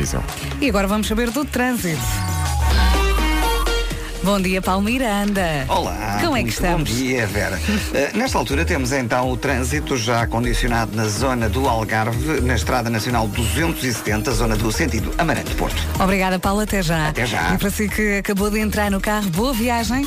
Viseu. E agora vamos saber do trânsito. Bom dia, Paulo Miranda. Olá. Como é que estamos? Bom dia, Vera. Uh, nesta altura temos então o trânsito já condicionado na zona do Algarve, na Estrada Nacional 270, zona do sentido Amarante-Porto. Obrigada, Paulo. Até já. Até já. E para si que acabou de entrar no carro, boa viagem.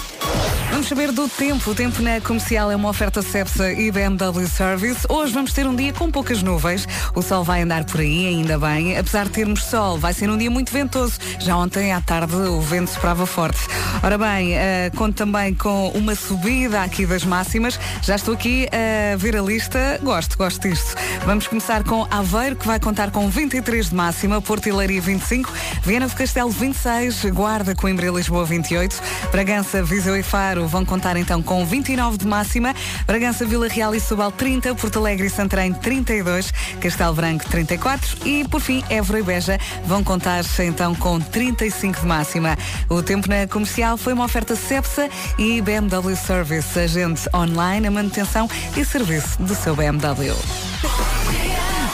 Vamos saber do tempo. O tempo na comercial é uma oferta Cepsa e BMW Service. Hoje vamos ter um dia com poucas nuvens. O sol vai andar por aí, ainda bem. Apesar de termos sol, vai ser um dia muito ventoso. Já ontem à tarde o vento soprava forte. Ora bem, uh, conto também com uma subida aqui das máximas. Já estou aqui a ver a lista. Gosto, gosto disto. Vamos começar com Aveiro, que vai contar com 23 de máxima, Porto Leiria 25, Viana do Castelo 26, Guarda, Coimbra e Lisboa 28, Bragança, Viseu e Faro vão contar então com 29 de máxima, Bragança, Vila Real e Subal 30, Porto Alegre e Santarém 32, Castelo Branco 34 e por fim Évora e Beja vão contar então com 35 de máxima. O tempo na comercial foi uma oferta Cepsa e BMW Service, agente online, a manutenção e serviço do seu BMW.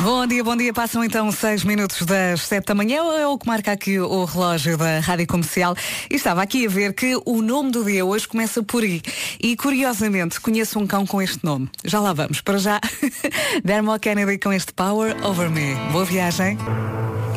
Bom dia, bom dia. Passam então seis minutos das sete da manhã. É o que marca aqui o relógio da Rádio Comercial. E estava aqui a ver que o nome do dia hoje começa por I. E curiosamente conheço um cão com este nome. Já lá vamos. Para já, Dermot Kennedy com este Power Over Me. Boa viagem.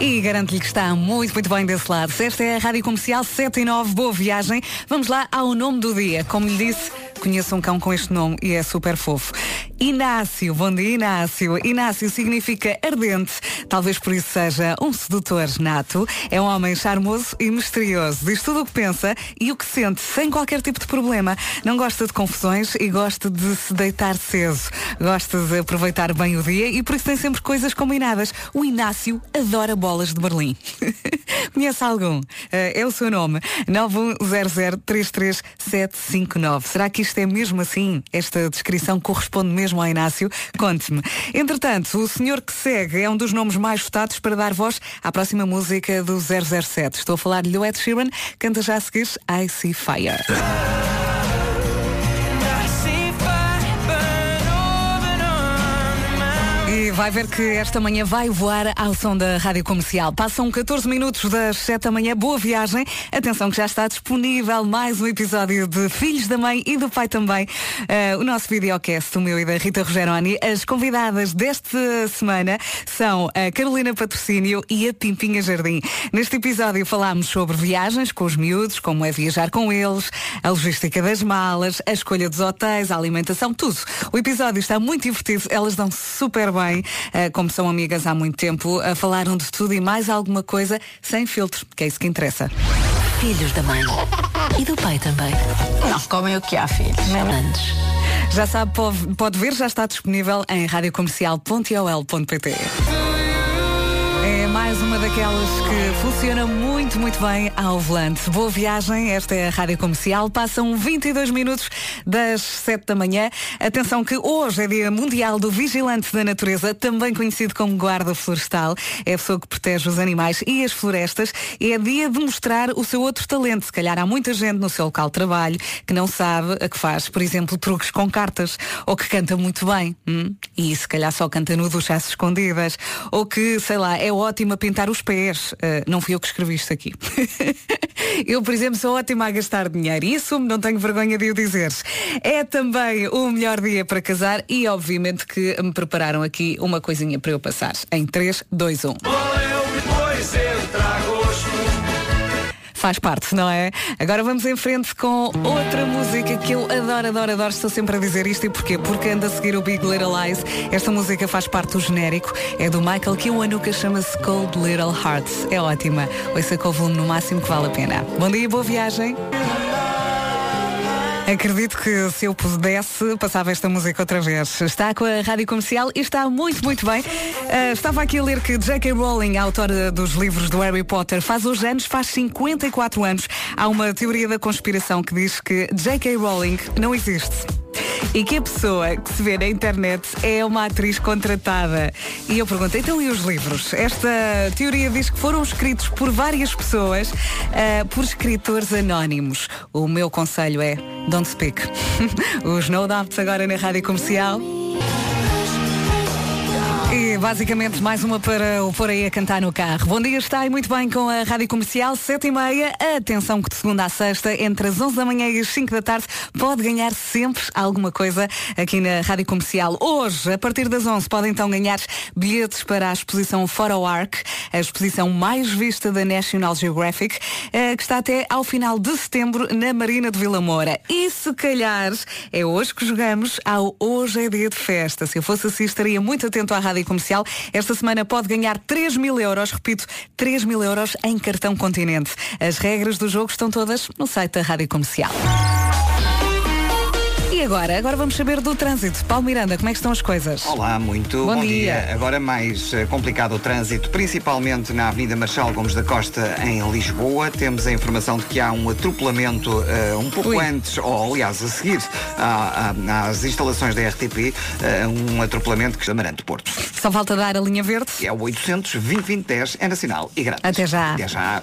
E garanto-lhe que está muito, muito bem desse lado. Esta é a Rádio Comercial 7 e 9, boa viagem. Vamos lá ao nome do dia. Como lhe disse, conheço um cão com este nome e é super fofo. Inácio, bom dia Inácio. Inácio significa ardente, talvez por isso seja um sedutor nato. É um homem charmoso e misterioso. Diz tudo o que pensa e o que sente, sem qualquer tipo de problema. Não gosta de confusões e gosta de se deitar cedo. Gosta de aproveitar bem o dia e por isso tem sempre coisas combinadas. O Inácio adora bolas de Berlim. Conhece algum? Uh, é o seu nome. 910033759. Será que isto é mesmo assim? Esta descrição corresponde mesmo ao Inácio? Conte-me. Entretanto, o senhor que segue é um dos nomes mais votados para dar voz à próxima música do 007. Estou a falar do Ed Sheeran, canta já a seguir I See Fire. Vai ver que esta manhã vai voar ao som da Rádio Comercial. Passam 14 minutos das 7 da manhã. Boa viagem. Atenção que já está disponível mais um episódio de Filhos da Mãe e do Pai também. Uh, o nosso videocast, o meu e da Rita Rogeroni. As convidadas desta semana são a Carolina Patrocínio e a Pimpinha Jardim. Neste episódio falámos sobre viagens com os miúdos, como é viajar com eles, a logística das malas, a escolha dos hotéis, a alimentação, tudo. O episódio está muito divertido. Elas dão super bem bem, como são amigas há muito tempo, falaram de tudo e mais alguma coisa sem filtro, que é isso que interessa. Filhos da mãe. E do pai também. Não, comem o que há, filhos. Antes. Já sabe, pode, pode ver, já está disponível em radiocomercial.ol.pt. É mais uma daquelas que funciona muito, muito bem ao volante. Boa viagem, esta é a Rádio Comercial. Passam 22 minutos das 7 da manhã. Atenção que hoje é Dia Mundial do Vigilante da Natureza, também conhecido como Guarda Florestal. É a pessoa que protege os animais e as florestas. É dia de mostrar o seu outro talento. Se calhar há muita gente no seu local de trabalho que não sabe a que faz, por exemplo, truques com cartas, ou que canta muito bem, hum? e se calhar só canta no ducha às escondidas, ou que, sei lá, é ótima a pintar os pés. Uh, não fui eu que escrevi isto aqui. eu, por exemplo, sou ótima a gastar dinheiro. Isso não tenho vergonha de o dizer. É também o melhor dia para casar e, obviamente, que me prepararam aqui uma coisinha para eu passar. Em 3, 2, 1. Faz parte, não é? Agora vamos em frente com outra música que eu adoro, adoro, adoro. Estou sempre a dizer isto e porquê? Porque anda a seguir o Big Little Lies. Esta música faz parte do genérico. É do Michael Kiwanuka, chama-se Cold Little Hearts. É ótima. Ouça com o volume no máximo que vale a pena. Bom dia, boa viagem. Acredito que se eu pudesse, passava esta música outra vez. Está com a rádio comercial e está muito, muito bem. Uh, estava aqui a ler que J.K. Rowling, a autora dos livros do Harry Potter, faz hoje anos, faz 54 anos. Há uma teoria da conspiração que diz que J.K. Rowling não existe. E que a pessoa que se vê na internet é uma atriz contratada. E eu perguntei, então e os livros? Esta teoria diz que foram escritos por várias pessoas, uh, por escritores anónimos. O meu conselho é, don't speak. os No Doubts agora na Rádio Comercial. E basicamente mais uma para o pôr aí a cantar no carro. Bom dia, está aí muito bem com a Rádio Comercial, 7 e meia. Atenção que de segunda a sexta, entre as 11 da manhã e as 5 da tarde, pode ganhar sempre alguma coisa aqui na Rádio Comercial. Hoje, a partir das 11, pode então ganhar bilhetes para a exposição Photo Arc, a exposição mais vista da National Geographic, eh, que está até ao final de setembro na Marina de Vila Moura. E se calhar é hoje que jogamos ao Hoje é Dia de Festa. Se eu fosse assim, estaria muito atento à Rádio Comercial. Esta semana pode ganhar 3 mil euros, repito, 3 mil euros em cartão continente. As regras do jogo estão todas no site da Rádio Comercial. E agora? Agora vamos saber do trânsito. Paulo Miranda, como é que estão as coisas? Olá, muito Bom bom, dia. dia. Agora mais eh, complicado o trânsito, principalmente na Avenida Marchal Gomes da Costa, em Lisboa. Temos a informação de que há um atropelamento eh, um pouco Ui. antes, ou aliás, a seguir à- à- às instalações da RTP, eh, um atropelamento que chama Amarante Porto. Só falta dar a linha verde. É o 800 2010 é nacional e grátis. Até já. Até já.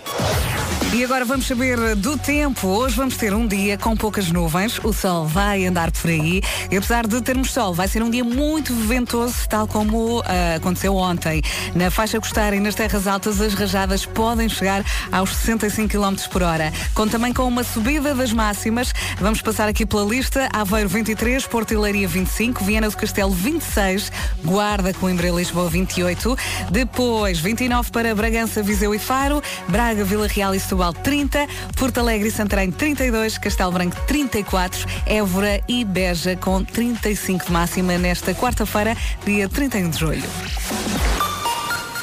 E agora vamos saber do tempo. Hoje vamos ter um dia com poucas nuvens. O sol vai andar por aí. E apesar de termos sol, vai ser um dia muito ventoso, tal como ah, aconteceu ontem. Na faixa costeira e nas terras altas, as rajadas podem chegar aos 65 km por hora. Conta também com uma subida das máximas. Vamos passar aqui pela lista. Aveiro 23, Porto Leiria 25, Viana do Castelo 26, Guarda, Coimbra e Lisboa 28. Depois 29 para Bragança, Viseu e Faro, Braga, Vila Real e Setúbal 30, Porto Alegre e Santarém 32, Castelo Branco 34, Évora e Beja com 35 de máxima nesta quarta-feira, dia 31 de julho.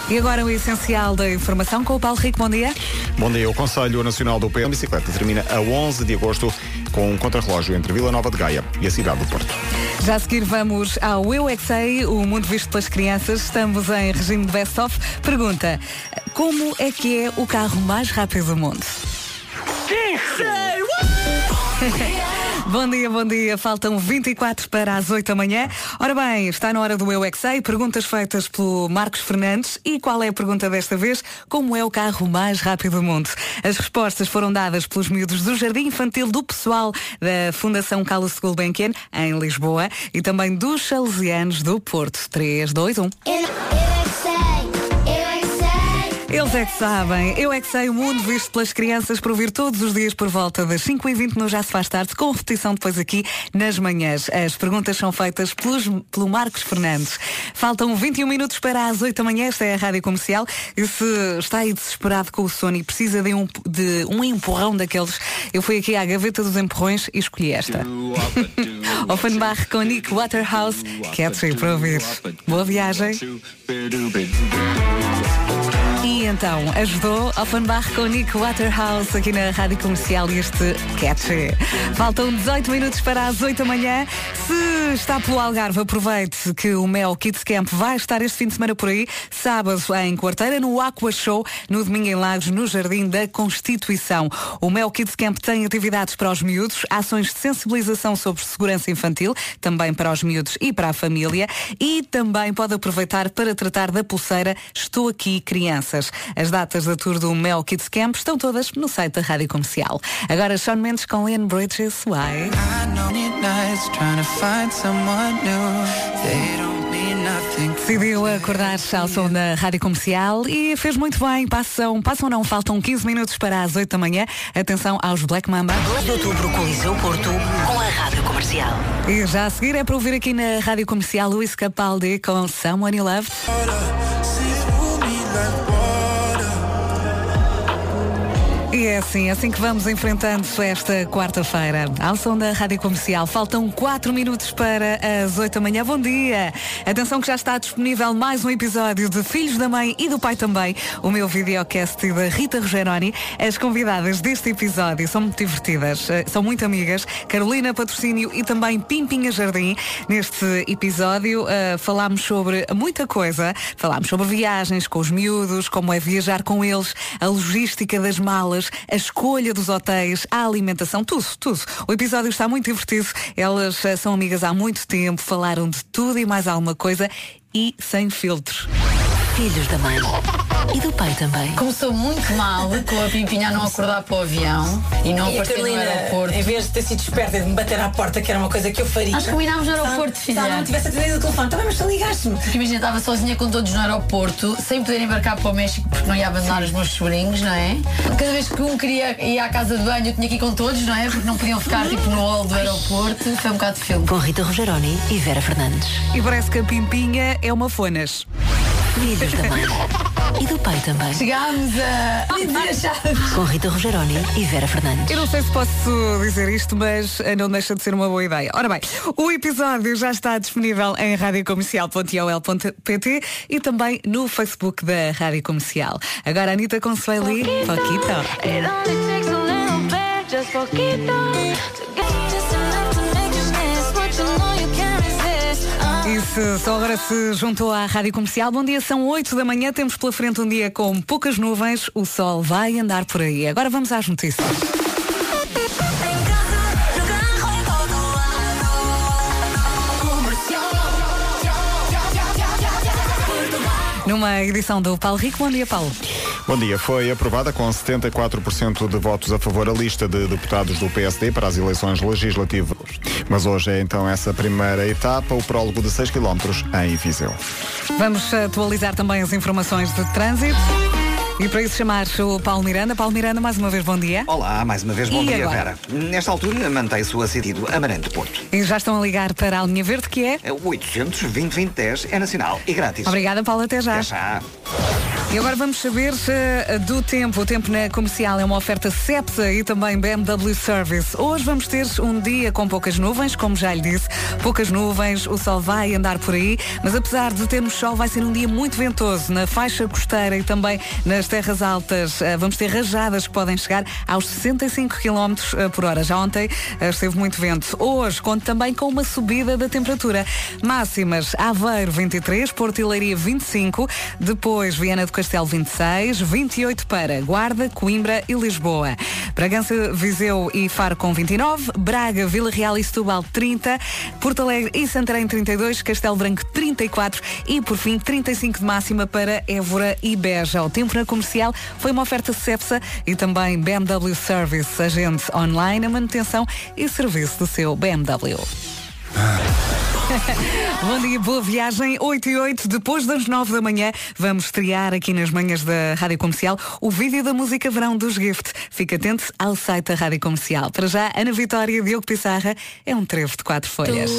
E agora o essencial da informação com o Paulo Rico. Bom dia. Bom dia. O Conselho Nacional do Pé Bicicleta termina a 11 de agosto com um contrarrelógio entre Vila Nova de Gaia e a cidade do Porto. Já a seguir vamos ao Eu é Que Sei, o mundo visto pelas crianças. Estamos em regime de best-of. Pergunta, como é que é o carro mais rápido do mundo? Bom dia, bom dia. Faltam 24 para as 8 da manhã. Ora bem, está na hora do Eu é Que Sei. Perguntas feitas pelo Marcos Fernandes. E qual é a pergunta desta vez? Como é o carro mais rápido do mundo? As respostas foram dadas pelos miúdos do Jardim Infantil do Pessoal da Fundação Carlos Gulbenkian, em Lisboa, e também dos Salesianos do Porto. 3, 2, 1. Eu, eu é. Eles é que sabem. Eu é que sei o mundo visto pelas crianças para ouvir todos os dias por volta das 5h20 no Já Se Faz Tarde, com repetição depois aqui nas manhãs. As perguntas são feitas pelos, pelo Marcos Fernandes. Faltam 21 minutos para as 8 da manhã, esta é a Rádio Comercial. E se está aí desesperado com o sono e precisa de um, de um empurrão daqueles, eu fui aqui à gaveta dos empurrões e escolhi esta. Offenbach com Nick Waterhouse, Catchy para ouvir. Boa viagem. Então, ajudou Offenbach com Nick Waterhouse aqui na Rádio Comercial este catchy. Faltam 18 minutos para as 8 da manhã. Se está pelo Algarve, aproveite que o Mel Kids Camp vai estar este fim de semana por aí. Sábado em Quarteira, no Aqua Show, no domingo em Lagos, no Jardim da Constituição. O Mel Kids Camp tem atividades para os miúdos, ações de sensibilização sobre segurança infantil, também para os miúdos e para a família. E também pode aproveitar para tratar da pulseira Estou Aqui Crianças. As datas da tour do Mel Kids Camp estão todas no site da Rádio Comercial. Agora Sean Mendes com Ian Bridges, Why? Decidiu acordar ao som da Rádio Comercial e fez muito bem. Passam, passam não, faltam 15 minutos para as 8 da manhã. Atenção aos Black Mamba. 2 de outubro, Coliseu Porto, com a Rádio Comercial. E já a seguir é para ouvir aqui na Rádio Comercial Luís Capaldi com Someone You Love. E é assim, assim que vamos enfrentando esta quarta-feira. Ao som da Rádio Comercial, faltam 4 minutos para as 8 da manhã. Bom dia! Atenção que já está disponível mais um episódio de Filhos da Mãe e do Pai também, o meu videocast da Rita Rogeroni. As convidadas deste episódio são muito divertidas, eh, são muito amigas. Carolina Patrocínio e também Pimpinha Jardim. Neste episódio eh, falámos sobre muita coisa. Falámos sobre viagens com os miúdos, como é viajar com eles, a logística das malas, a escolha dos hotéis, a alimentação, tudo, tudo. O episódio está muito divertido. Elas eh, são amigas há muito tempo, falaram de tudo e mais alguma coisa e sem filtros. Filhos da mãe. E do pai também. Começou muito mal com a Pimpinha a não acordar para o avião e não E a aparecer no aeroporto. em vez de ter sido esperta e de me bater à porta, que era uma coisa que eu faria. Nós combinámos no Se aeroporto, Se ela filha. não tivesse atendido o telefone, também, mas tu ligaste-me. Porque imagina, estava sozinha com todos no aeroporto, sem poder embarcar para o México porque não ia abandonar os meus sobrinhos, não é? Cada vez que um queria ir à casa de banho, eu tinha que ir com todos, não é? Porque não podiam ficar tipo no hall do aeroporto. Foi um bocado de filme. Com Rita Rogeroni e Vera Fernandes. E parece que a Pimpinha é uma fonas. Filhos da mãe. E do pai também. Chegámos a. Dizer chaves. Com Rita Rogeroni e Vera Fernandes. Eu não sei se posso dizer isto, mas eh, não deixa de ser uma boa ideia. Ora bem, o episódio já está disponível em radiocomercial.ol.pt e também no Facebook da Rádio Comercial. Agora a Anitta com Sueli, Poquito. Poquito, se só agora se juntou à Rádio Comercial, bom dia, são 8 da manhã, temos pela frente um dia com poucas nuvens, o sol vai andar por aí. Agora vamos às notícias. Numa edição do Paulo Rico, bom dia Paulo. Bom dia. Foi aprovada com 74% de votos a favor a lista de deputados do PSD para as eleições legislativas. Mas hoje é então essa primeira etapa, o prólogo de 6 km em Viseu. Vamos atualizar também as informações de trânsito. E para isso chamar o Paulo Miranda. Paulo Miranda, mais uma vez, bom dia. Olá, mais uma vez, bom E dia, agora? Vera. Nesta altura, mantém-se o sentido Amarante Porto. E já estão a ligar para a linha verde, que é. É O 800 2010 é nacional e grátis. Obrigada, Paulo, até já. Até já. E agora vamos saber eh, do tempo. O tempo na comercial é uma oferta Cepsa e também BMW Service. Hoje vamos ter um dia com poucas nuvens, como já lhe disse. Poucas nuvens, o sol vai andar por aí, mas apesar de termos sol, vai ser um dia muito ventoso na faixa costeira e também nas terras altas. Eh, Vamos ter rajadas que podem chegar aos 65 km por hora. Já ontem eh, esteve muito vento. Hoje conto também com uma subida da temperatura. Máximas Aveiro 23, Porto Leiria 25, depois Viana do Castelo 26, 28 para Guarda, Coimbra e Lisboa. Bragança, Viseu e Faro com 29, Braga, Vila Real e Setúbal 30, Porto Alegre e Santarém 32, Castelo Branco 34 e por fim 35 de máxima para Évora e Beja. O tempo na comercial foi uma oferta Cepsa e também BMW Service, agente online, a manutenção e serviço do seu BMW. Bom dia, boa viagem. 8 e 8, depois das 9 da manhã, vamos estrear aqui nas manhãs da Rádio Comercial o vídeo da música Verão dos Gift. Fique atento ao site da Rádio Comercial. Para já, Ana Vitória e Diogo Pissarra é um trevo de quatro folhas.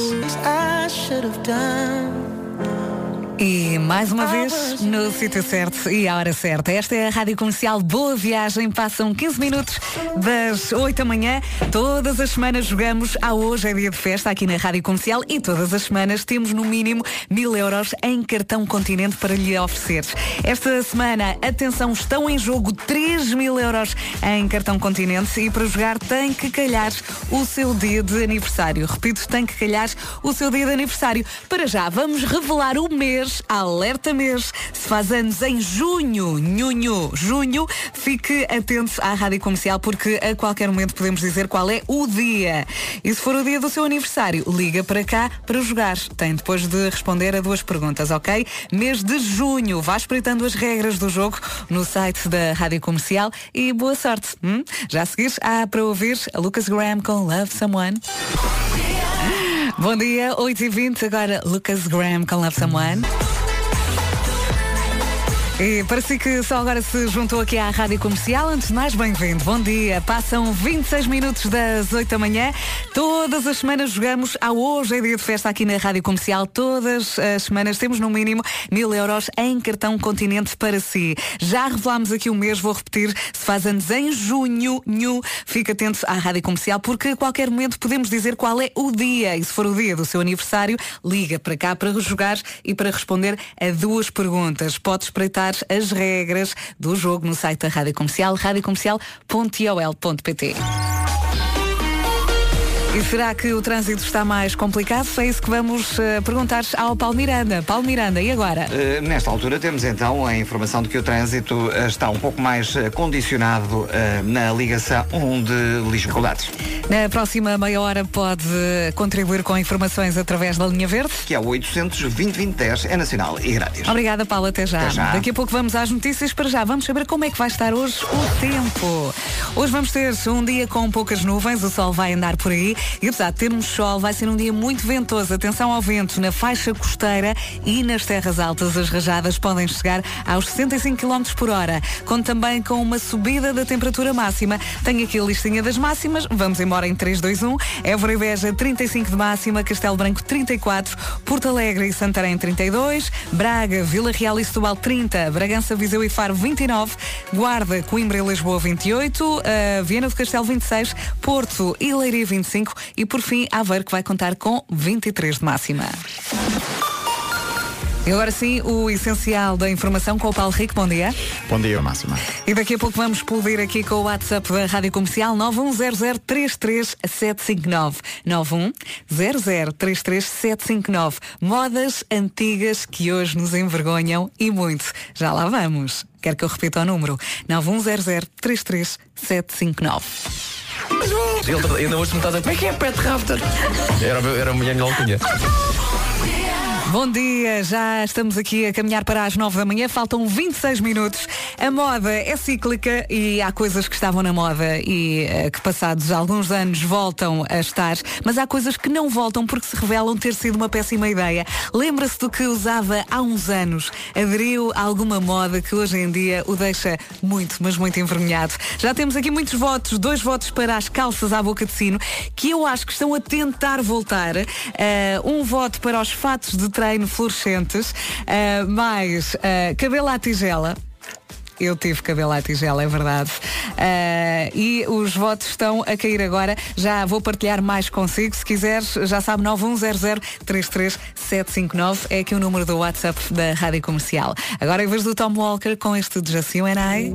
E mais uma vez, no sítio certo e à hora certa. Esta é a Rádio Comercial Boa Viagem. Passam 15 minutos das 8 da manhã. Todas as semanas jogamos. A hoje é dia de festa aqui na Rádio Comercial e todas as semanas temos no mínimo mil euros em cartão continente para lhe oferecer. Esta semana, atenção, estão em jogo 3 mil euros em cartão continente e para jogar tem que calhar o seu dia de aniversário. Repito, tem que calhar o seu dia de aniversário. Para já, vamos revelar o mês, alerta mês, se faz anos em junho, nhunho, junho, fique atento à Rádio Comercial porque a qualquer momento podemos dizer qual é o dia. E se for o dia do seu aniversário, liga para cá para jogar. Tem depois de responder a duas perguntas, ok? Mês de junho, vá espreitando as regras do jogo no site da Rádio Comercial e boa sorte. hum? Já a seguir, há para ouvir a Lucas Graham com Love Someone. Bom dia, 8h20, agora Lucas Graham com Love Someone. E parece que só agora se juntou aqui à Rádio Comercial. Antes de mais, bem-vindo. Bom dia. Passam 26 minutos das 8 da manhã. Todas as semanas jogamos ao Hoje é Dia de Festa aqui na Rádio Comercial. Todas as semanas temos no mínimo mil euros em cartão continente para si. Já revelámos aqui o mês, vou repetir, se faz anos em junho, nhu, fique atento à Rádio Comercial porque a qualquer momento podemos dizer qual é o dia. E se for o dia do seu aniversário, liga para cá para jogar e para responder a duas perguntas. Pode espreitar as regras do jogo no site da Rádio Comercial, radiocomercial.ol.pt. E será que o trânsito está mais complicado? É isso que vamos eh, perguntar ao Paulo Miranda. Paulo Miranda, e agora? Eh, nesta altura temos então a informação de que o trânsito eh, está um pouco mais condicionado na ligação de Lisboa. Na próxima meia hora pode contribuir com informações através da linha verde. Que é o 800 2010 é nacional e grátis. Obrigada, Paulo. Até já. Até já. Daqui a pouco vamos às notícias. Para já, vamos saber como é que vai estar hoje o tempo. Hoje vamos ter um dia com poucas nuvens, o sol vai andar por aí e apesar de termos sol, vai ser um dia muito ventoso. Atenção ao vento na faixa costeira e nas terras altas. As rajadas podem chegar aos 65 km por hora. Conto também com uma subida da temperatura máxima. Tenho aqui a listinha das máximas. Vamos embora em 3, 2, 1. Évora e Beja, 35 de máxima. Castelo Branco, 34. Porto Alegre e Santarém, 32. Braga, Vila Real e Setúbal, 30. Bragança, Viseu e Faro, 29. Guarda, Coimbra e Lisboa, 28. Uh, Viana do Castelo, 26. Porto e Leiria, 25. E por fim, Aveiro, que vai contar com 23 de máxima. E agora sim, o essencial da informação com o Paulo Rico. Bom dia. Bom dia, Máxima. E daqui a pouco vamos explodir aqui com o WhatsApp da Rádio Comercial 910033759. 910033759. Modas antigas que hoje nos envergonham e muito. Já lá vamos. Quer que eu repita o número? 910033759. Ele ainda hoje me está a dizer, como é que é Pet Rafter? Era, era a minha alcunha. Bom dia, já estamos aqui a caminhar para as 9 da manhã, faltam 26 minutos. A moda é cíclica e há coisas que estavam na moda e eh, que passados alguns anos voltam a estar, mas há coisas que não voltam porque se revelam ter sido uma péssima ideia. Lembra-se do que usava há uns anos? Aderiu a alguma moda que hoje em dia o deixa muito, mas muito envergonhado. Já temos aqui muitos votos, dois votos para as calças à boca de sino, que eu acho que estão a tentar voltar. Eh, um voto para os fatos de treino fluorescentes, eh, mais eh, cabelo à tigela. Eu tive cabelo à tigela, é verdade. Eh, e os votos estão a cair agora. Já vou partilhar mais consigo. Se quiseres, já sabe, 910033759 é aqui o número do WhatsApp da Rádio Comercial. Agora em vez do Tom Walker com este Just You and I.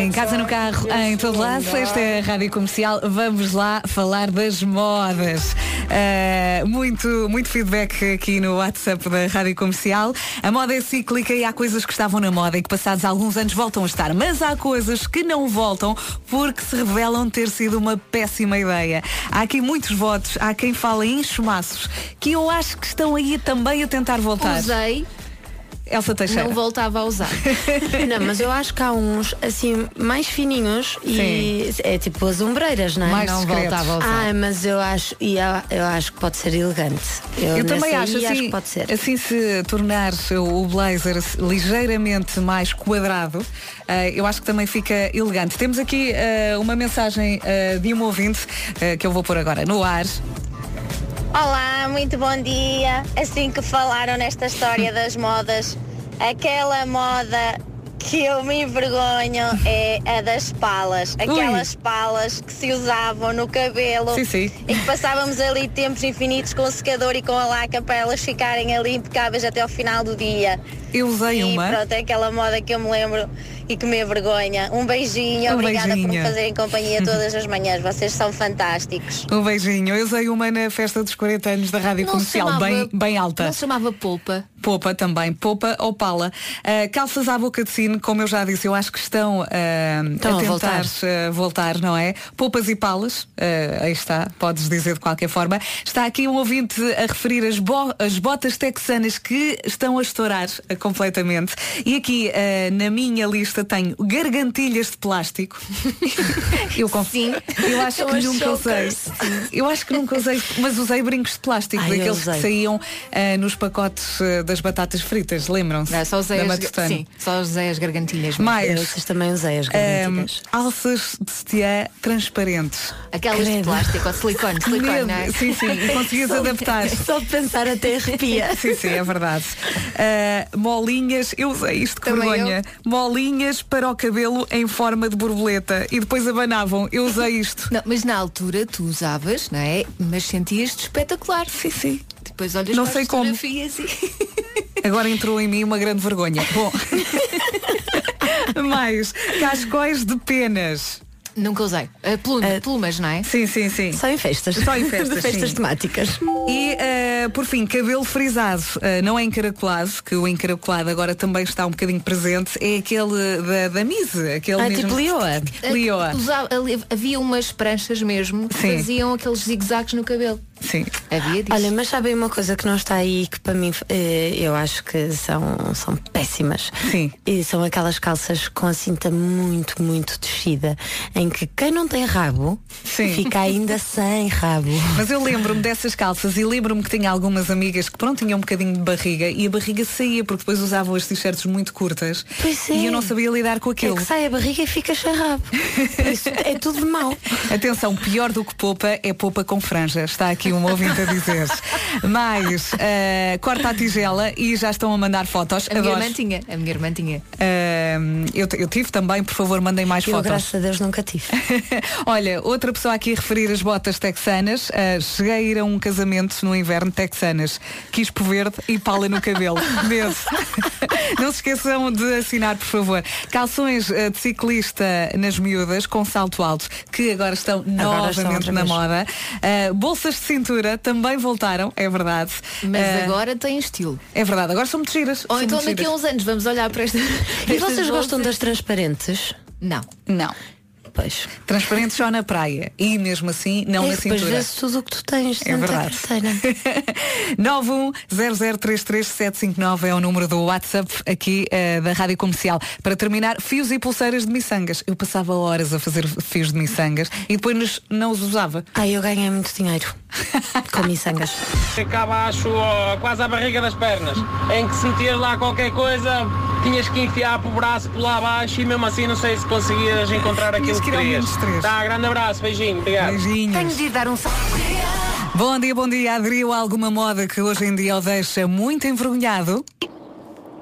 Em casa, no carro, em todo lado, esta é a Rádio Comercial. Vamos lá falar das modas. Uh, muito, muito feedback aqui no WhatsApp da Rádio Comercial. A moda é cíclica e há coisas que estavam na moda e que passados alguns anos voltam a estar. Mas há coisas que não voltam porque se revelam ter sido uma péssima ideia. Há aqui muitos votos, há quem fala em chumaços que eu acho que estão aí também a tentar voltar. Usei, Elsa Teixeira. não voltava a usar. não, mas eu acho que há uns assim mais fininhos e é tipo as ombreiras, não é? Mais não discretos. voltava a usar. Ah, mas eu acho, e eu, eu acho que pode ser elegante. Eu, Eu também acho assim, que pode ser. assim se tornar o blazer ligeiramente mais quadrado, eh, eu acho que também fica elegante. Temos aqui eh, uma mensagem eh, de um ouvinte que eu vou pôr agora no ar. Olá, muito bom dia. Assim que falaram nesta história das modas, aquela moda que eu me envergonho é a das palas. Aquelas palas que se usavam no cabelo Sim, sim. e que passávamos ali tempos infinitos com o secador e com a laca para elas ficarem ali impecáveis até ao final do dia. Eu usei E uma. pronto, é aquela moda que eu me lembro e que me envergonha. Um beijinho, Um obrigada por beijinho. me fazerem companhia todas as manhãs. Vocês são fantásticos. Um beijinho. Eu usei uma na festa dos 40 anos da Rádio Não Comercial, chamava- bem, bem alta. Não se chamava polpa. Popa também, popa ou pala. Ah, calças à boca de sino, como eu já disse, eu acho que estão, ah, Estão a tentar voltar. ah, voltar, não é? Popas e palas, ah, aí está, podes dizer de qualquer forma. Está aqui um ouvinte a referir as, bo- as botas texanas que estão a estourar completamente. E aqui na minha lista tenho gargantilhas de plástico. eu confio. Eu acho que nunca usei. Eu acho que nunca usei, mas usei brincos de plástico, Ai, daqueles que saíam nos pacotes das batatas fritas, lembram-se? Não, só usei da as, sim, só usei as gargantilhas. Mais Eu também usei as gargantilhas. alças de sutiã transparentes. Aquelas de credo. plástico ou de silicone, silicone, Medo. não é? Sim, sim, e conseguias adaptar. Só de pensar até arrepia. Sim, sim, é verdade. Ah, molinhas, eu usei isto, que Também vergonha. Molinhas para o cabelo em forma de borboleta e depois abanavam. Eu usei isto. Não, mas na altura tu usavas, não é? Mas sentias-te espetacular. Sim, sim. Depois olhas Não para sei as como. e... Agora entrou em mim uma grande vergonha. Bom. Mais cascóis de penas. Nunca usei. Uh, pluma- plumas, não é? Sim, sim, sim. Só em festas. Só em festas, De festas sim. temáticas. E, eh, por fim, cabelo frisado, não é encaracolado, que o encaracolado agora também está um bocadinho presente, é aquele da, da Mise, aquele Ah, mesmo... tipo Lioa. Lioa. Havia umas pranchas mesmo que Sim. faziam aqueles zigue-zagues no cabelo. Sim. Havia disso. Olha, mas sabem uma coisa que não está aí que para mim eh, eu acho que são, são péssimas. Sim. E são aquelas calças com a cinta muito, muito descida, em que quem não tem rabo Sim. fica ainda sem rabo. Mas eu lembro-me dessas calças e lembro-me que tinha algumas amigas que pronto tinham um bocadinho de barriga e a barriga saía porque depois usavam as t-shirts muito curtas Pois é. e eu não sabia lidar com É aquilo. que sai a barriga e fica sem rabo. Isso é tudo de mau. Atenção, pior do que popa é popa com franja. Está aqui um ouvinte a dizer. Mais, eh, corta a tigela e já estão a mandar fotos. A minha irmã tinha. A minha irmã tinha. Eh, eu, eu tive também, por favor, mandem mais Eu, fotos. graças a Deus, nunca tive. Olha, outra pessoa aqui a referir as botas texanas. Uh, cheguei a ir a um casamento no inverno texanas. Quis por verde e pala no cabelo. Não se esqueçam de assinar, por favor. Calções uh, de ciclista nas miúdas com salto alto, que agora estão Agora estão novamente outra na moda. Uh, bolsas de cintura também voltaram, é verdade. Mas Uh, agora tem estilo. É verdade, agora são muito giras. Ou então daqui a uns anos vamos olhar para esta. E vocês gostam das transparentes? Não. Não. Pois. Transparentes só na praia. E mesmo assim, não é na depois cintura. vê-se tudo o que tu tens. É verdade. carteira. 910033759 é o número do WhatsApp aqui eh, da Rádio Comercial. Para terminar, fios e pulseiras de miçangas. Eu passava horas a fazer fios de miçangas e depois nos- não os usava. Ai, eu ganhei muito dinheiro com miçangas. Cá abaixo, ó, quase à barriga das pernas, em que sentias lá qualquer coisa, tinhas que enfiar para o braço por lá abaixo e mesmo assim não sei se conseguias encontrar aquilo que que querias. menos três. Tá, grande abraço, beijinho, obrigado. Beijinhos. de ir dar um salto. Bom dia, bom dia. Aderiu a alguma moda que hoje em dia o deixa muito envergonhado?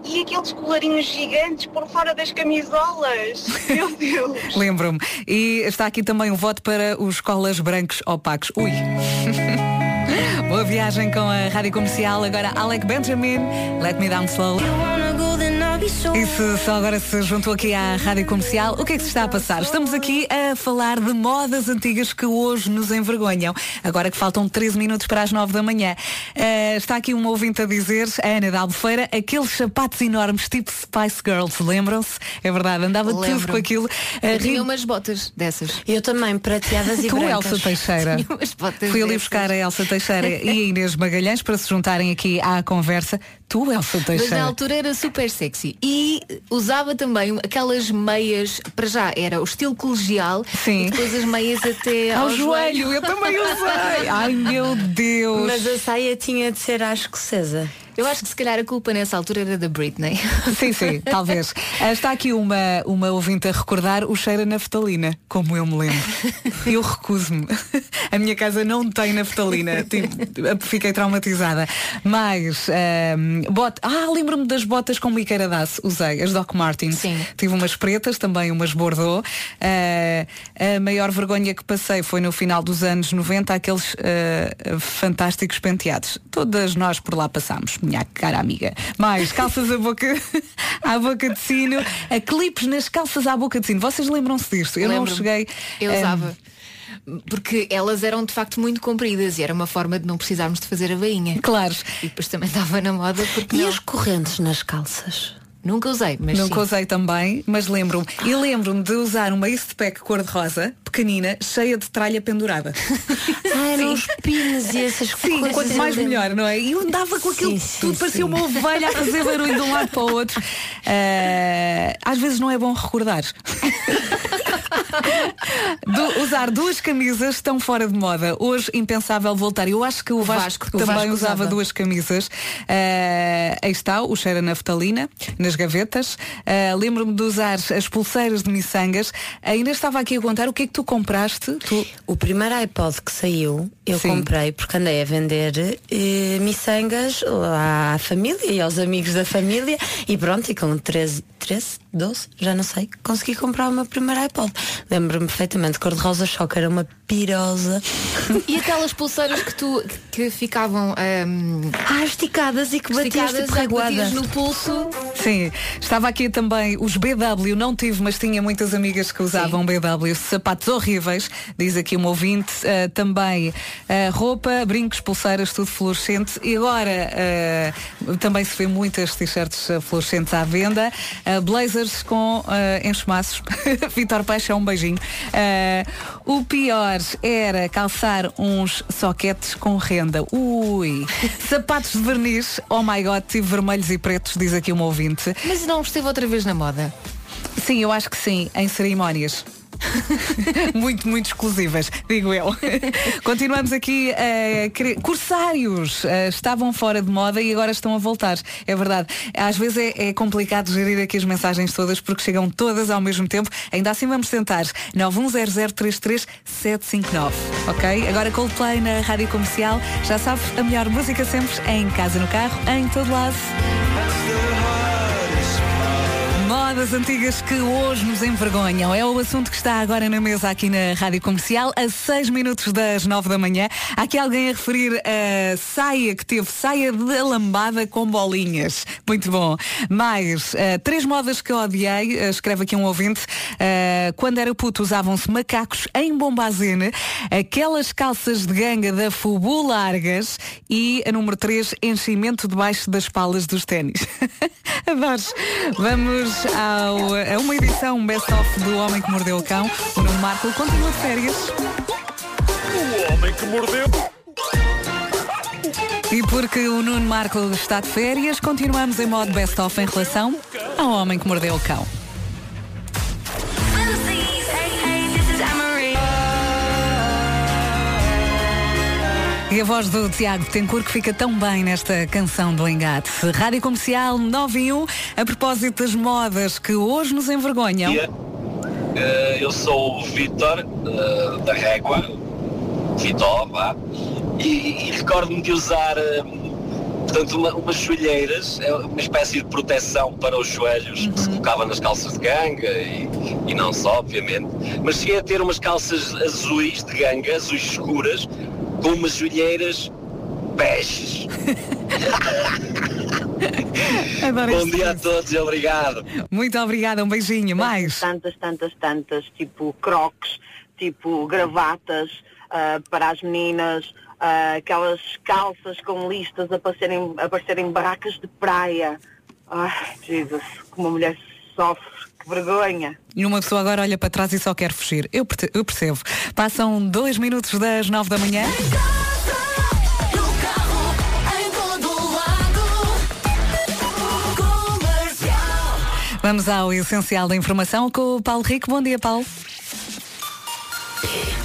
E aqueles colarinhos gigantes por fora das camisolas. Meu Deus. Lembro-me. E está aqui também um voto para os colas brancos opacos. Ui. Boa viagem com a Rádio Comercial. Agora Alec Benjamin, Let Me Down Slow. E se só agora se juntou aqui à Rádio Comercial, o que é que se está a passar? Estamos aqui a falar de modas antigas que hoje nos envergonham. Agora que faltam 13 minutos para as 9 da manhã. Eh, está aqui um ouvinte a dizer, a Ana da Albufeira, aqueles sapatos enormes tipo Spice Girls, lembram-se? É verdade, andava tudo Lembro. com aquilo. Eu tinha ri- umas botas dessas. Eu também, prateadas e Tu, brancas. Elsa Teixeira. Tinha umas botas Fui ali dessas. buscar a Elsa Teixeira e a Inês Magalhães para se juntarem aqui à conversa. Tu, Elsa Mas Teixeira. na altura era super sexy. E usava também aquelas meias, para já era o estilo colegial Sim. e depois as meias até Ao ao, joelho, eu também usei. Ai meu Deus. Mas a saia tinha de ser à escocesa. Eu acho que se calhar a culpa nessa altura era da Britney. Sim, sim, talvez. Ah, Está aqui uma, uma ouvinte a recordar o cheiro a naftalina, como eu me lembro. Eu recuso-me. A minha casa não tem naftalina. Tipo, fiquei traumatizada. Mas, bot... ah, lembro-me das botas com biqueira de aço. Usei, as Doc Martens. Sim. Tive umas pretas, também umas Bordeaux. Ah, a maior vergonha que passei foi no final dos anos 90, aqueles ah, fantásticos penteados. Todas nós por lá passámos, minha cara amiga. Mais calças à boca, à boca de sino, a clipes nas calças à boca de sino. Vocês lembram-se disto? Eu não cheguei. Eu ah, usava. Porque elas eram de facto muito compridas e era uma forma de não precisarmos de fazer a bainha. Claro. E depois também estava na moda porque E não. as correntes nas calças? Nunca usei, mas Nunca sim. usei também, mas lembro-me. E lembro-me de usar uma Eastpak cor-de-rosa, pequenina, cheia de tralha pendurada. Ah, eram os pins e essas Sim, coisas. quanto mais melhor, não é? E eu andava com aquilo Sim, sim, tudo, parecia uma ovelha a fazer barulho de um lado para o outro. Ah, às vezes não é bom recordar. Du- usar duas camisas estão fora de moda. Hoje impensável voltar. Eu acho que o Vasco, Vasco, o também Vasco usava, usava. duas camisas. Ah, aí está, o cheiro a naftalina, nas gavetas. Ah, Lembro-me de usar as pulseiras de miçangas. Ainda estava aqui a contar o que é que tu compraste. Tu... O primeiro iPod que saiu, eu Sim. comprei porque andei a vender eh, miçangas à família e aos amigos da família e pronto, e com 13, 13, 12, já não sei, consegui comprar o meu primeiro iPod. Lembro-me perfeitamente, cor-de-rosa choque era uma pirosa. E aquelas pulseiras que tu que ficavam ahm, ah, esticadas e que batias esticadas tipo e que batias no pulso. Sim, estava aqui também os BW, não tive, mas tinha muitas amigas que usavam BW, sapatos horríveis, diz aqui um ouvinte, ah, também ah, roupa, brincos, pulseiras, tudo fluorescente. E agora ah, também se vê muitas t-shirts fluorescentes à venda, blazers com enxumaços, Vitor Peixe, é um beijinho. O pior era calçar uns soquetes com renda, ui, sapatos de verniz, oh my god, tive vermelhos e pretos, diz aqui um ouvinte. Mas não esteve outra vez na moda. Sim, eu acho que sim, em cerimónias. muito, muito exclusivas, digo eu. Continuamos aqui a querer- Corsários eh, estavam fora de moda e agora estão a voltar. É verdade. Às vezes é, é complicado gerir aqui as mensagens todas porque chegam todas ao mesmo tempo. Ainda assim vamos tentar. 910033759. Ok? Agora Coldplay na Rádio Comercial. Já sabe, a melhor música sempre em casa, no carro, em todo lado. Modas antigas que hoje nos envergonham. É o assunto que está agora na mesa aqui na Rádio Comercial, a 6 minutos das 9 da manhã. Há aqui alguém a referir a saia que teve, saia de lambada com bolinhas. Muito bom. Mais, eh, três modas que eu odiei, eh, escreve aqui um ouvinte. Eh, quando era puto usavam-se macacos em bombazene, aquelas calças de ganga da Fubu largas e a número 3, enchimento debaixo das palas dos ténis. Vamos ao, a uma edição best-of do Homem que Mordeu o Cão. O Nuno Marco continua de férias. O homem que mordeu. E porque o Nuno Marco está de férias, continuamos em modo best-of em relação ao Homem que Mordeu o Cão. E a voz do Tiago Tencourt que fica tão bem nesta canção do engate. Rádio Comercial 9 e 1, a propósito das modas que hoje nos envergonham. Eh, eu sou o Vitor, eh, da Régua, Vitor, vá, e, e recordo-me de usar eh, portanto, uma- umas joelheiras, é uma espécie de proteção para os joelhos que se colocava nas calças de ganga e, e não só, obviamente, mas cheguei a ter umas calças azuis de ganga, azuis escuras, com umas joelheiras. Adoro Bom dia a todos e obrigado. Muito obrigada, um beijinho. Mais. Tantas, tantas, tantas, tipo crocs, tipo gravatas ah, para as meninas, ah, aquelas calças com listas a aparecerem, a aparecerem em barracas de praia. Ai, Jesus, como uma mulher sofre, vergonha. E uma pessoa agora olha para trás e só quer fugir. Eu, perce- eu percebo. Passam dois minutos das nove da manhã. Vamos ao essencial da informação com o Paulo Rico. Bom dia, Paulo.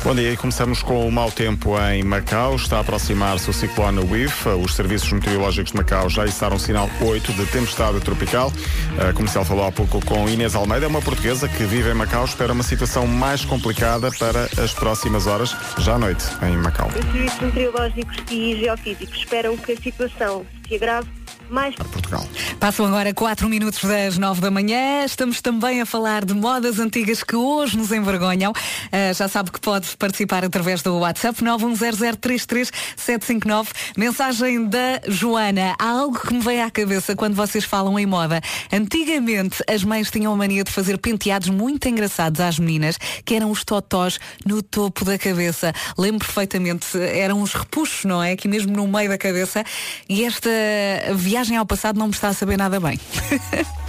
Bom dia, começamos com o mau tempo em Macau. Está a aproximar-se o ciclone WIF. Os serviços meteorológicos de Macau já içaram sinal 8 de tempestade tropical. A comercial falou há pouco com Inês Almeida, uma portuguesa que vive em Macau, espera uma situação mais complicada para as próximas horas, já à noite, em Macau. Os serviços meteorológicos e geofísicos esperam que a situação se agrave mais. Portugal. Passam agora 4 minutos das 9 da manhã. Estamos também a falar de modas antigas que hoje nos envergonham. Ah, já sabe que pode participar através do WhatsApp 910033759. Mensagem da Joana. Há algo que me veio à cabeça quando vocês falam em moda. Antigamente as mães tinham a mania de fazer penteados muito engraçados às meninas, que eram os totós no topo da cabeça. Lembro perfeitamente, eram os repuxos, não é? Aqui mesmo no meio da cabeça. E esta viagem ao passado não me está a saber nada bem.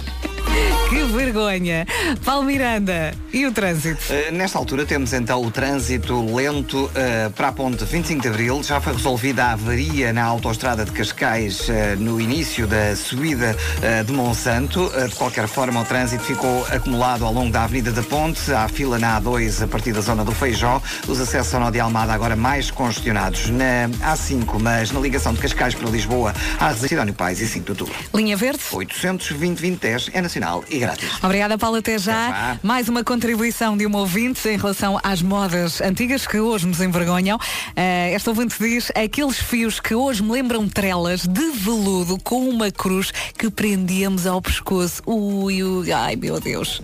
que vergonha. Paulo Miranda, e o trânsito? Uh, nesta altura temos então o trânsito lento uh, para a ponte 25 de Abril. Já foi resolvida a avaria na autoestrada de Cascais uh, no início da subida de Monsanto. De qualquer forma, o trânsito ficou acumulado ao longo da Avenida da Ponte. Há fila na A2 a partir da zona do Feijó. Os acessos ao Nó de Almada agora mais congestionados. Na A5, mas na ligação de Cascais para Lisboa, há Sidónio Pais e 5 de Outubro. Linha Verde? 820 2010 é nacional e grátis. Obrigada, Paulo, até já. Mais uma contribuição de uma ouvinte em relação às modas antigas que hoje nos envergonham. Eh, esta ouvinte diz aqueles fios que hoje me lembram trelas de veludo com uma cruz que prendíamos ao pescoço. Ui, ui, ai meu Deus.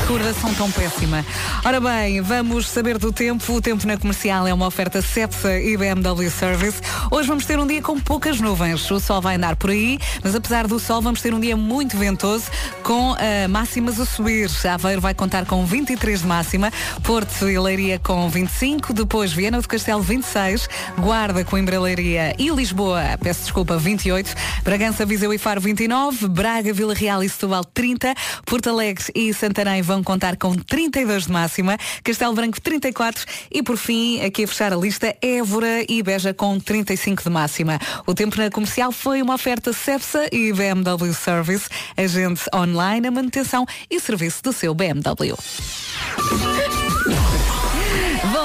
Recordação tão péssima. Ora bem, vamos saber do tempo. O tempo na comercial é uma oferta Cepsa e BMW Service. Hoje vamos ter um dia com poucas nuvens. O sol vai andar por aí, mas apesar do sol, vamos ter um dia muito ventoso, com ah, máximas a subir. Aveiro vai contar com 23 de máxima, Porto e Leiria com 25, depois Viana do Castelo 26, Guarda, Coimbra, Leiria e Lisboa, peço desculpa, 28, Bragança, Viseu e Faro 29, Braga, Vila Real e Setúbal 30, Porto Alegre e Santarém vão contar com 32 de máxima, Castelo Branco 34 e por fim, aqui a fechar a lista, Évora e Beja com 35 de máxima. O tempo na comercial foi uma oferta Cepsa e BMW Service, agente online, a manutenção e serviço do seu BMW.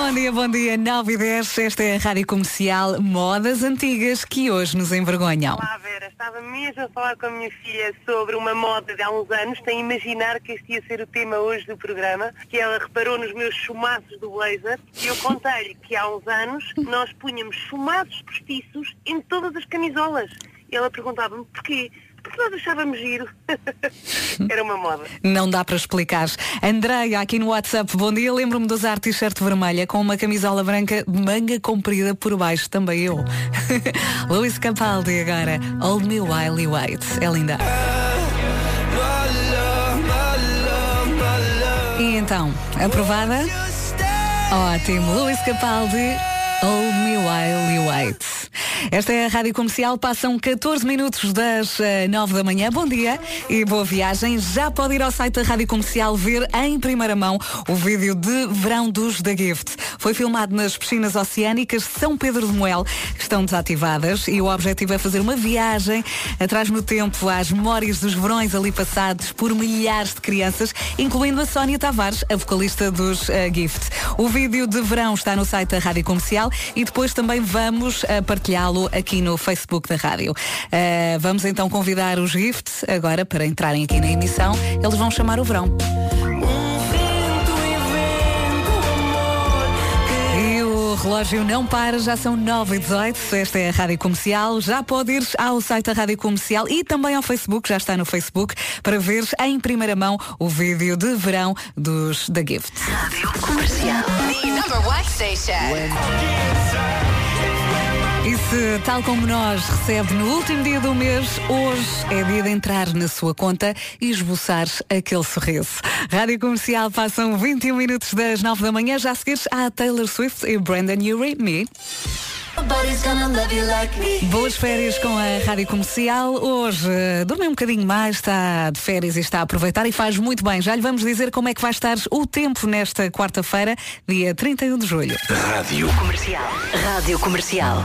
Bom dia, bom dia, 9 e 10, esta é a Rádio Comercial Modas Antigas que hoje nos envergonham. Olá, Vera. Estava mesmo a falar com a minha filha sobre uma moda de há uns anos, sem imaginar que este ia ser o tema hoje do programa, que ela reparou nos meus chumaços do blazer, e eu contei-lhe que há uns anos nós punhamos chumaços postiços em todas as camisolas. E ela perguntava-me porquê? Porque nós achávamos giro. Era uma moda. Não dá para explicar. Andreia, aqui no WhatsApp, bom dia. Lembro-me de usar t-shirt vermelha com uma camisola branca de manga comprida por baixo, também eu. Luís Capaldi agora, Old Me While You Wait. É linda. E então, aprovada? Ótimo. Luís Capaldi, Me While You Wait. Esta é a Rádio Comercial, passam 14 minutos das eh, 9 da manhã. Bom dia e boa viagem. Já pode ir ao site da Rádio Comercial ver em primeira mão o vídeo de verão dos The Gift. Foi filmado nas piscinas oceânicas São Pedro de Moel, que estão desativadas, e o objetivo é fazer uma viagem atrás no tempo às memórias dos verões ali passados por milhares de crianças, incluindo a Sónia Tavares, a vocalista dos eh, Gift. O vídeo de verão está no site da Rádio Comercial e depois também vamos eh, partilhá-lo aqui no Facebook da rádio. Eh, vamos então convidar os Gift agora para entrarem aqui na emissão. Eles vão chamar o verão. Relógio não para, já são 9 e 18 Esta é a Rádio Comercial. Já pode ir ao site da Rádio Comercial e também ao Facebook, já está no Facebook, para ver em primeira mão o vídeo de verão dos The Gift. Comercial. The number one station. E se, tal como nós, recebe no último dia do mês, hoje é dia de entrar na sua conta e esboçar aquele sorriso. Rádio Comercial passam 21 minutos das 9 da manhã, já a seguir a Taylor Swift e Brandon Urie, Me. Boas férias com a Rádio Comercial. Hoje eh, dorme um bocadinho mais, está de férias e está a aproveitar e faz muito bem. Já lhe vamos dizer como é que vai estar o tempo nesta quarta-feira, dia 31 de julho. Rádio Comercial. Rádio Comercial.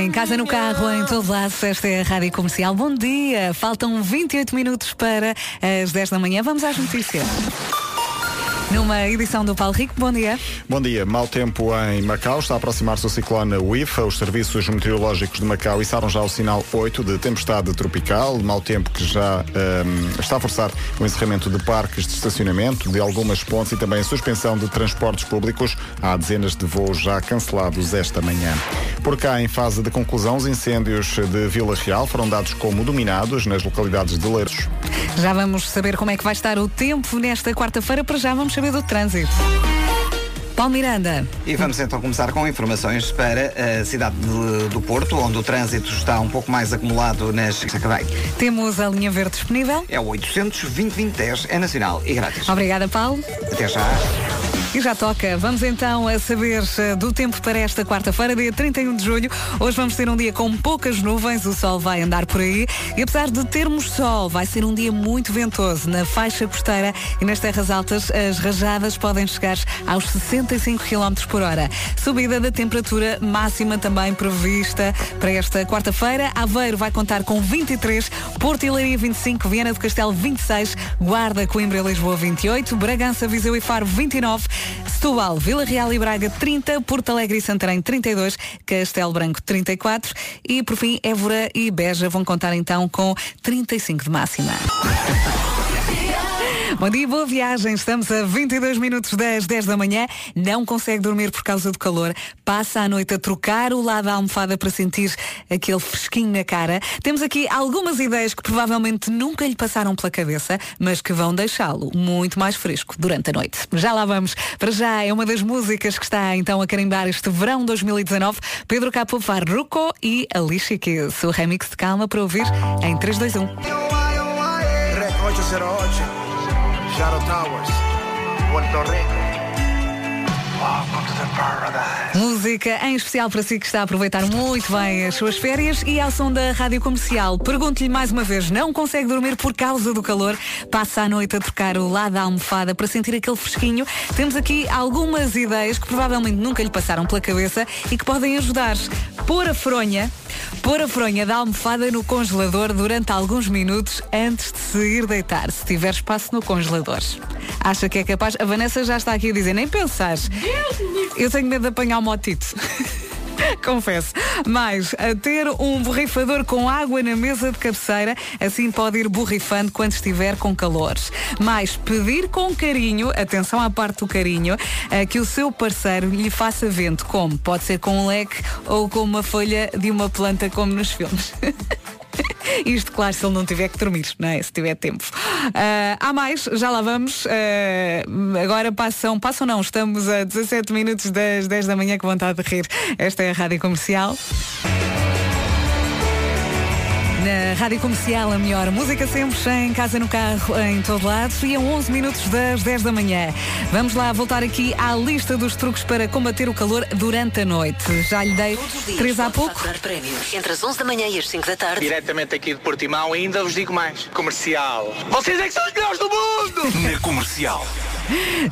Em casa, no carro, em todo lado, esta é a Rádio Comercial. Bom dia! Faltam 28 minutos para as 10 da manhã. Vamos às notícias. Numa edição do Paulo Rico, bom dia. Bom dia. Mau tempo em Macau. Está a aproximar-se o ciclone WIFA. Os serviços meteorológicos de Macau içaram já o sinal 8 de tempestade tropical. Mau tempo que já ehm, está a forçar o encerramento de parques de estacionamento, de algumas pontes e também a suspensão de transportes públicos. Há dezenas de voos já cancelados esta manhã. Por cá, em fase de conclusão, os incêndios de Vila Real foram dados como dominados nas localidades de Leiros. Já vamos saber como é que vai estar o tempo nesta quarta-feira. Para já vamos saber do trânsito. Paulo Miranda. E vamos então começar com informações para a cidade de- do Porto, onde o trânsito está um pouco mais acumulado nas Sacadei. Temos a linha verde disponível. É o 800 2010 é nacional e grátis. Obrigada, Paulo. Até já. E já toca. Vamos então a saber eh, do tempo para esta quarta-feira, dia 31 de julho. Hoje vamos ter um dia com poucas nuvens, o sol vai andar por aí. E apesar de termos sol, vai ser um dia muito ventoso na faixa costeira e nas terras altas as rajadas podem chegar aos 65 km por hora. Subida da temperatura máxima também prevista para esta quarta-feira. Aveiro vai contar com 23, Porto Leiria 25, Viana do Castelo 26, Guarda, Coimbra e Lisboa 28, Bragança, Viseu e Faro 29, Setúbal, Vila Real e Braga 30, Porto Alegre e Santarém 32, Castelo Branco 34 e por fim Évora e Beja vão contar então com 35 de máxima. Bom dia, boa viagem. Estamos a 22 minutos das 10 da manhã. Não consegue dormir por causa do calor. Passa a noite a trocar o lado da almofada para sentir aquele fresquinho na cara. Temos aqui algumas ideias que provavelmente nunca lhe passaram pela cabeça, mas que vão deixá-lo muito mais fresco durante a noite. Já lá vamos. Para já é uma das músicas que está então a carimbar este verão 2019. Pedro Capo Farruco e Alicia Keys. O remix de calma para ouvir em 321. Rec 808, Shadow Towers, Puerto Rico. Música em especial para si que está a aproveitar muito bem as suas férias e ao som da Rádio Comercial. Pergunto-lhe mais uma vez, não consegue dormir por causa do calor? Passa a noite a trocar o lado da almofada para sentir aquele fresquinho? Temos aqui algumas ideias que provavelmente nunca lhe passaram pela cabeça e que podem ajudar. Pôr a fronha, pôr a fronha da almofada no congelador durante alguns minutos antes de se ir deitar, se tiver espaço no congelador. Acha que é capaz? A Vanessa já está aqui a dizer, nem pensar. Eu tenho medo de apanhar o motito. Confesso. Mais, a ter um borrifador com água na mesa de cabeceira, assim pode ir borrifando quando estiver com calores. Mais, pedir com carinho, atenção à parte do carinho, que o seu parceiro lhe faça vento, como? Pode ser com um leque ou com uma folha de uma planta, como nos filmes. Isto, claro, se ele não tiver que dormir, não é? Se tiver tempo. Ah, há mais, já lá vamos. Ah, agora passam, passam não, estamos a 17 minutos das 10 da manhã, com vontade de rir. Esta é a Rádio Comercial. Na Rádio Comercial, a melhor música sempre, em casa, no carro, em todo lado. E a 11 minutos das 10 da manhã. Vamos lá voltar aqui à lista dos truques para combater o calor durante a noite. Já lhe dei três há pouco. Prémios entre as 11 da manhã e as 5 da tarde. Diretamente aqui de Portimão, ainda vos digo mais. Comercial. Vocês é que são os melhores do mundo! Na comercial.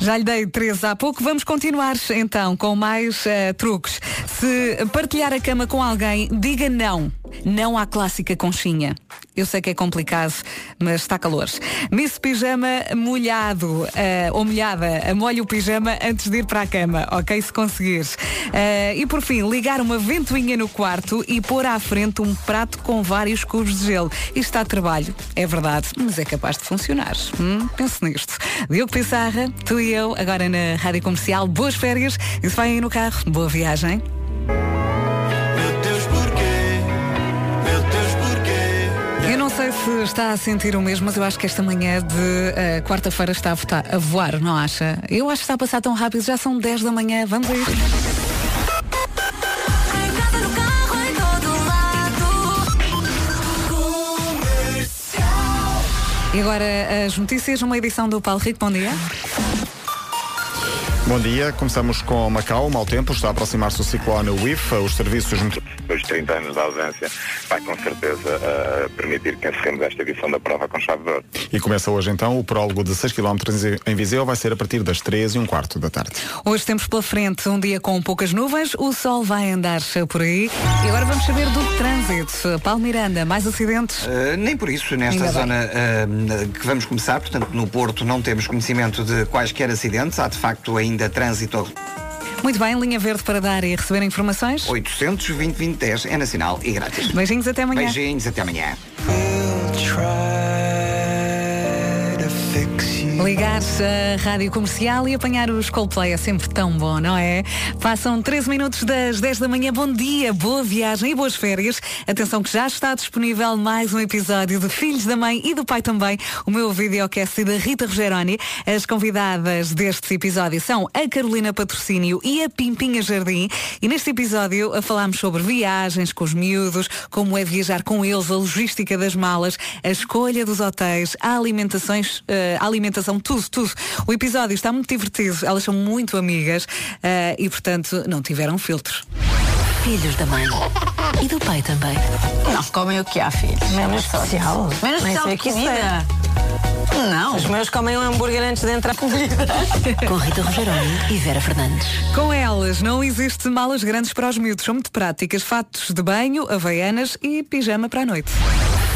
Já lhe dei três há pouco. Vamos continuar então com mais eh, truques. Se partilhar a cama com alguém, diga não. Não à clássica conchinha. Eu sei que é complicado, mas está calor. Miss Pijama molhado eh, ou molhada, molhe o pijama antes de ir para a cama, ok? Se conseguires. Eh, e por fim, ligar uma ventoinha no quarto e pôr à frente um prato com vários cubos de gelo. Isto dá trabalho, é verdade, mas é capaz de funcionar. Hum? Pense nisto. Diogo Pissarra, tu e eu, agora na Rádio Comercial. Boas férias. E se vai aí no carro, boa viagem. Sei se está a sentir o mesmo, mas eu acho que esta manhã de eh, quarta-feira está a, votar- a voar, não acha? Eu acho que está a passar tão rápido, já são 10 da manhã, vamos a isto. E agora as notícias, uma edição do Paulo Rico, bom dia. Bom dia, começamos com Macau, mau tempo, está a aproximar-se o ciclone WIF, os serviços Depois de 30 anos de ausência, vai com certeza eh, permitir que encerremos esta edição da prova com chave de ouro. e começa hoje então o prólogo de 6 km em Viseu, vai ser a partir das 3 e um quarto da tarde. Hoje temos pela frente um dia com poucas nuvens, o sol vai andar por aí. E agora vamos saber do trânsito. Paulo Miranda, mais acidentes? Uh, nem por isso, nesta Ainda zona uh, que vamos começar, portanto, no Porto não temos conhecimento de quaisquer acidentes, há de facto ainda trânsito Muito bem, linha verde para dar e receber informações. 820 2010 é nacional e grátis. Beijinhos até amanhã. Beijinhos, até amanhã. Ligar-se à rádio comercial e apanhar os Coldplay é sempre tão bom, não é? Passam 13 minutos das 10 da manhã. Bom dia, boa viagem e boas férias. Atenção que já está disponível mais um episódio de Filhos da Mãe e do Pai também. O meu videocast da Rita Rogeroni. As convidadas deste episódio são a Carolina Patrocínio e a Pimpinha Jardim. E neste episódio a falámos sobre viagens com os miúdos, como é viajar com eles, a logística das malas, a escolha dos hotéis, a alimentações, eh, a alimentação, tudo, tudo. O episódio está muito divertido, elas são muito amigas eh, e, portanto, não tiveram filtro. Filhos da mãe. E do pai também. Não, comem o que há, filhos. Menos especial. Menos Nem especial de isso comida. Não. Os meus comem um hambúrguer antes de entrar comida. Com Rita Rogeroni e Vera Fernandes. Com elas não existe malas grandes para os miúdos, são muito práticas, fatos de banho, havaianas e pijama para a noite.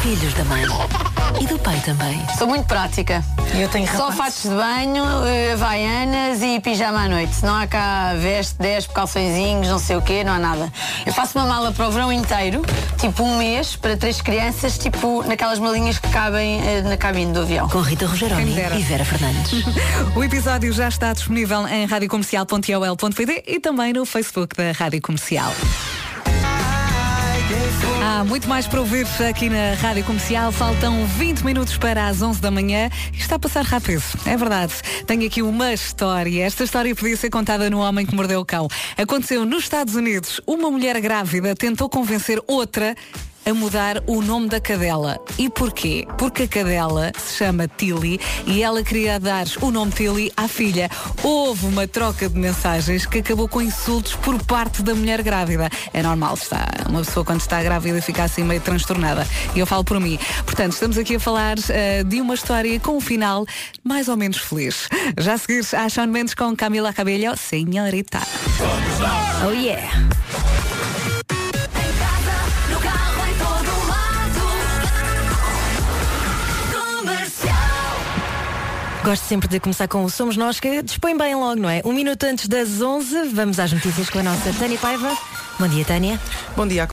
Filhos da mãe. e do pai também. Sou muito prática. Eu tenho Só rapazes. fatos de banho, eh, havaianas e pijama à noite. Não há cá veste, despe, calçõezinhos, não sei o quê, não há nada. Eu faço uma mala para o verão inteiro, tipo um mês, para três crianças, tipo naquelas malinhas que cabem eh, na cabine do avião. Com Rita Rogeroni e Vera Fernandes. O episódio já está disponível em radiocomercial.ol.pt e também no Facebook da Rádio Comercial. Há muito mais para ouvir aqui na Rádio Comercial. Faltam 20 minutos para as 11 da manhã está a passar rápido. É verdade. Tenho aqui uma história. Esta história podia ser contada no Homem que Mordeu o Cão. Aconteceu nos Estados Unidos. Uma mulher grávida tentou convencer outra a mudar o nome da cadela. E porquê? Porque a cadela se chama Tilly e ela queria dar o nome Tilly à filha. Houve uma troca de mensagens que acabou com insultos por parte da mulher grávida. É normal, está uma pessoa quando está grávida fica assim meio transtornada. E eu falo por mim. Portanto, estamos aqui a falar eh, de uma história com um final mais ou menos feliz. Já a seguir, a Shawn Mendes com Camila Cabello, senhorita. Oh yeah! Gosto sempre de começar com o Somos Nós, que dispõe bem logo, não é? Um minuto antes das 11, vamos às notícias com a nossa Tânia Paiva. Bom dia, Tânia. Bom dia.